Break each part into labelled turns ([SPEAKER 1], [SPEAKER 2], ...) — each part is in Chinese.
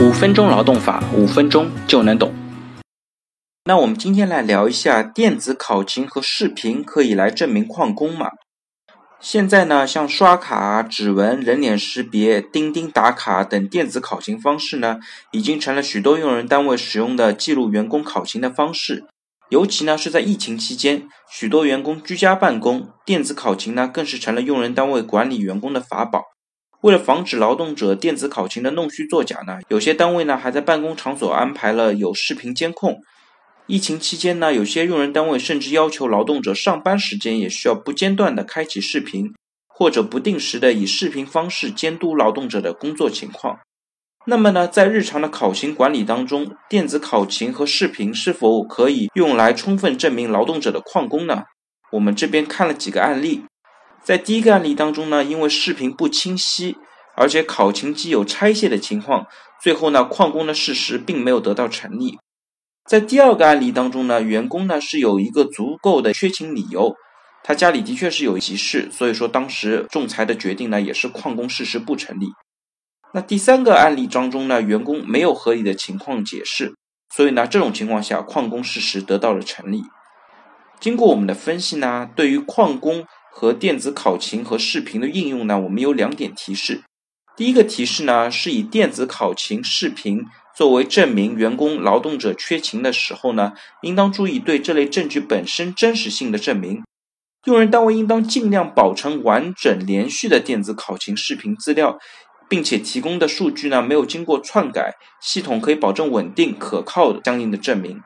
[SPEAKER 1] 五分钟劳动法，五分钟就能懂。那我们今天来聊一下电子考勤和视频可以来证明旷工吗？现在呢，像刷卡、指纹、人脸识别、钉钉打卡等电子考勤方式呢，已经成了许多用人单位使用的记录员工考勤的方式。尤其呢是在疫情期间，许多员工居家办公，电子考勤呢更是成了用人单位管理员工的法宝。为了防止劳动者电子考勤的弄虚作假呢，有些单位呢还在办公场所安排了有视频监控。疫情期间呢，有些用人单位甚至要求劳动者上班时间也需要不间断的开启视频，或者不定时的以视频方式监督劳动者的工作情况。那么呢，在日常的考勤管理当中，电子考勤和视频是否可以用来充分证明劳动者的旷工呢？我们这边看了几个案例，在第一个案例当中呢，因为视频不清晰，而且考勤机有拆卸的情况，最后呢，旷工的事实并没有得到成立。在第二个案例当中呢，员工呢是有一个足够的缺勤理由，他家里的确是有急事，所以说当时仲裁的决定呢也是旷工事实不成立。那第三个案例当中呢，员工没有合理的情况解释，所以呢这种情况下旷工事实得到了成立。经过我们的分析呢，对于旷工和电子考勤和视频的应用呢，我们有两点提示。第一个提示呢，是以电子考勤视频。作为证明员工劳动者缺勤的时候呢，应当注意对这类证据本身真实性的证明。用人单位应当尽量保存完整连续的电子考勤视频资料，并且提供的数据呢没有经过篡改，系统可以保证稳定可靠相应的证明。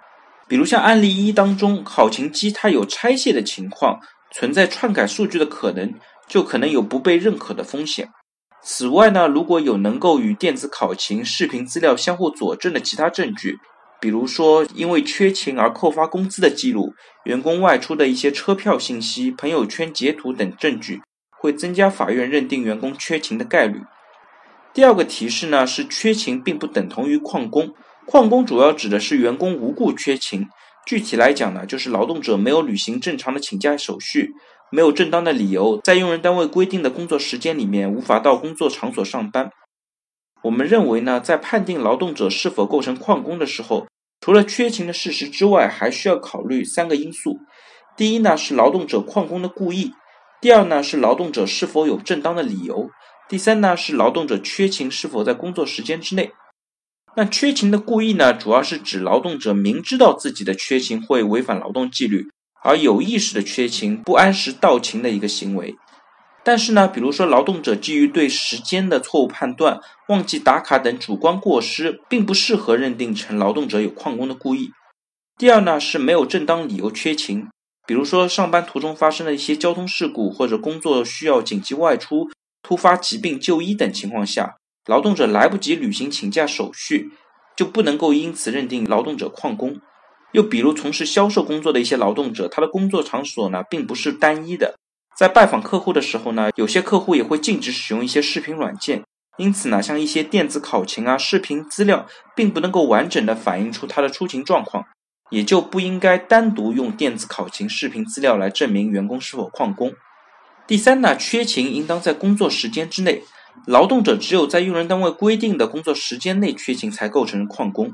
[SPEAKER 1] 比如像案例一当中，考勤机它有拆卸的情况，存在篡改数据的可能，就可能有不被认可的风险。此外呢，如果有能够与电子考勤视频资料相互佐证的其他证据，比如说因为缺勤而扣发工资的记录、员工外出的一些车票信息、朋友圈截图等证据，会增加法院认定员工缺勤的概率。第二个提示呢是，缺勤并不等同于旷工，旷工主要指的是员工无故缺勤，具体来讲呢，就是劳动者没有履行正常的请假手续。没有正当的理由，在用人单位规定的工作时间里面无法到工作场所上班。我们认为呢，在判定劳动者是否构成旷工的时候，除了缺勤的事实之外，还需要考虑三个因素。第一呢是劳动者旷工的故意，第二呢是劳动者是否有正当的理由，第三呢是劳动者缺勤是否在工作时间之内。那缺勤的故意呢，主要是指劳动者明知道自己的缺勤会违反劳动纪律。而有意识的缺勤、不按时到勤的一个行为，但是呢，比如说劳动者基于对时间的错误判断、忘记打卡等主观过失，并不适合认定成劳动者有旷工的故意。第二呢，是没有正当理由缺勤，比如说上班途中发生了一些交通事故，或者工作需要紧急外出、突发疾病就医等情况下，劳动者来不及履行请假手续，就不能够因此认定劳动者旷工。又比如从事销售工作的一些劳动者，他的工作场所呢并不是单一的，在拜访客户的时候呢，有些客户也会禁止使用一些视频软件，因此呢，像一些电子考勤啊、视频资料，并不能够完整的反映出他的出勤状况，也就不应该单独用电子考勤视频资料来证明员工是否旷工。第三呢，缺勤应当在工作时间之内，劳动者只有在用人单位规定的工作时间内缺勤，才构成旷工。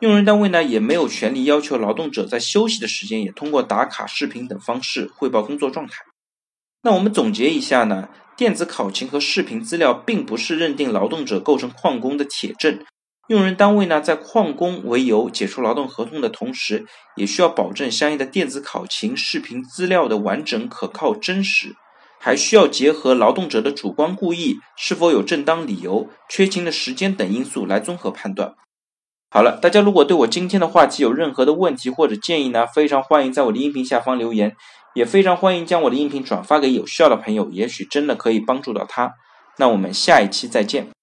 [SPEAKER 1] 用人单位呢也没有权利要求劳动者在休息的时间也通过打卡、视频等方式汇报工作状态。那我们总结一下呢，电子考勤和视频资料并不是认定劳动者构成旷工的铁证。用人单位呢在旷工为由解除劳动合同的同时，也需要保证相应的电子考勤、视频资料的完整、可靠、真实，还需要结合劳动者的主观故意、是否有正当理由、缺勤的时间等因素来综合判断。好了，大家如果对我今天的话题有任何的问题或者建议呢，非常欢迎在我的音频下方留言，也非常欢迎将我的音频转发给有需要的朋友，也许真的可以帮助到他。那我们下一期再见。